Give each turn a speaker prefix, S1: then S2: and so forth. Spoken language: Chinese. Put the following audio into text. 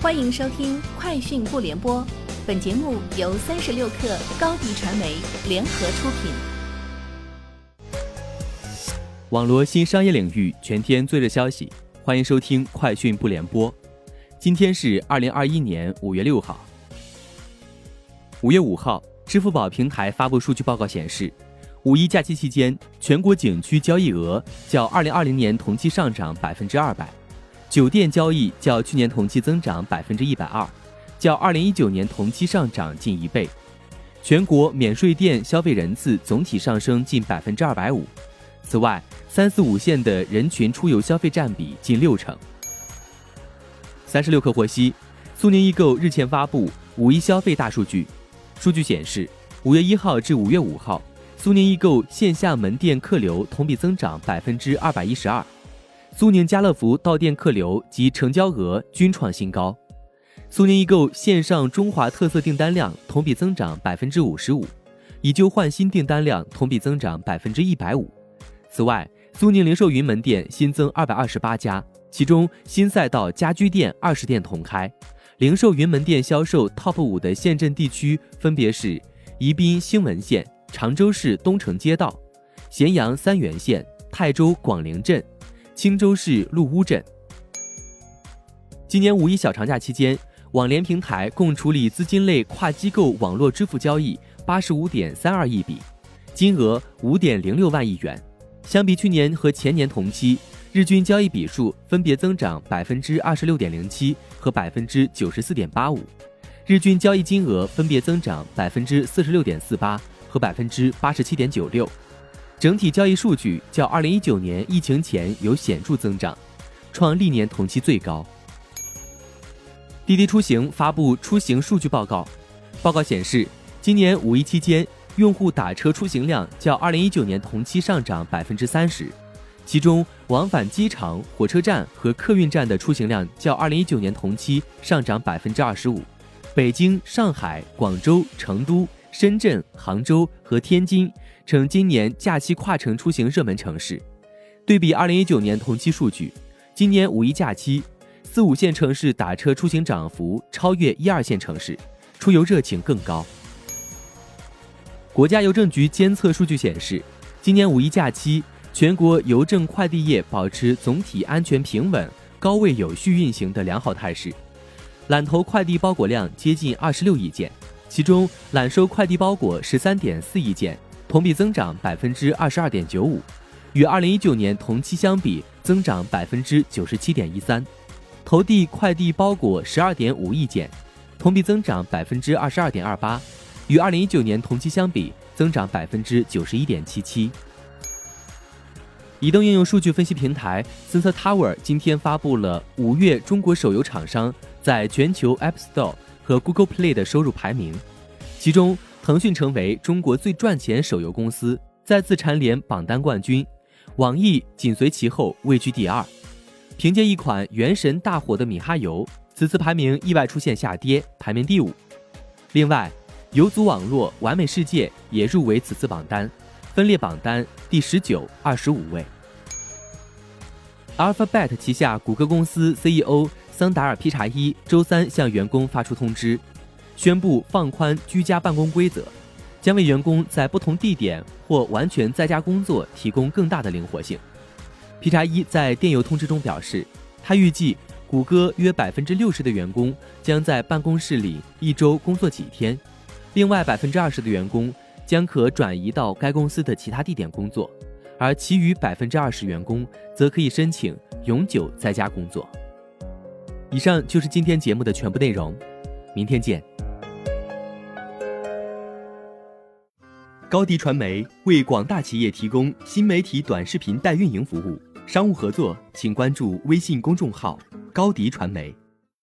S1: 欢迎收听《快讯不联播》，本节目由三十六克高低传媒联合出品。
S2: 网络新商业领域全天最热消息，欢迎收听《快讯不联播》。今天是二零二一年五月六号。五月五号，支付宝平台发布数据报告显示，五一假期期间，全国景区交易额较二零二零年同期上涨百分之二百。酒店交易较去年同期增长百分之一百二，较二零一九年同期上涨近一倍。全国免税店消费人次总体上升近百分之二百五。此外，三四五线的人群出游消费占比近六成。三十六氪获悉，苏宁易购日前发布五一消费大数据，数据显示，五月一号至五月五号，苏宁易购线下门店客流同比增长百分之二百一十二。苏宁家乐福到店客流及成交额均创新高，苏宁易购线上中华特色订单量同比增长百分之五十五，以旧换新订单量同比增长百分之一百五。此外，苏宁零售云门店新增二百二十八家，其中新赛道家居店二十店同开。零售云门店销售 TOP 五的县镇地区分别是宜宾兴文县、常州市东城街道、咸阳三原县、泰州广陵镇。青州市鹿屋镇。今年五一小长假期间，网联平台共处理资金类跨机构网络支付交易八十五点三二亿笔，金额五点零六万亿元。相比去年和前年同期，日均交易笔数分别增长百分之二十六点零七和百分之九十四点八五，日均交易金额分别增长百分之四十六点四八和百分之八十七点九六。整体交易数据较二零一九年疫情前有显著增长，创历年同期最高。滴滴出行发布出行数据报告，报告显示，今年五一期间，用户打车出行量较二零一九年同期上涨百分之三十，其中往返机场、火车站和客运站的出行量较二零一九年同期上涨百分之二十五，北京、上海、广州、成都。深圳、杭州和天津成今年假期跨城出行热门城市。对比二零一九年同期数据，今年五一假期，四五线城市打车出行涨幅超越一二线城市，出游热情更高。国家邮政局监测数据显示，今年五一假期，全国邮政快递业保持总体安全平稳、高位有序运行的良好态势，揽投快递包裹量接近二十六亿件。其中揽收快递包裹十三点四亿件，同比增长百分之二十二点九五，与二零一九年同期相比增长百分之九十七点一三；投递快递包裹十二点五亿件，同比增长百分之二十二点二八，与二零一九年同期相比增长百分之九十一点七七。移动应用数据分析平台 Sensor Tower 今天发布了五月中国手游厂商在全球 App Store。和 Google Play 的收入排名，其中腾讯成为中国最赚钱手游公司，再次蝉联榜单冠军，网易紧随其后位居第二。凭借一款《原神》大火的米哈游，此次排名意外出现下跌，排名第五。另外，游族网络、完美世界也入围此次榜单，分列榜单第十九、二十五位。Alphabet 旗下谷歌公司 CEO。桑达尔皮查伊周三向员工发出通知，宣布放宽居家办公规则，将为员工在不同地点或完全在家工作提供更大的灵活性。皮查伊在电邮通知中表示，他预计谷歌约百分之六十的员工将在办公室里一周工作几天，另外百分之二十的员工将可转移到该公司的其他地点工作，而其余百分之二十员工则可以申请永久在家工作。以上就是今天节目的全部内容，明天见。高迪传媒为广大企业提供新媒体短视频代运营服务，商务合作请关注微信公众号“高迪传媒”。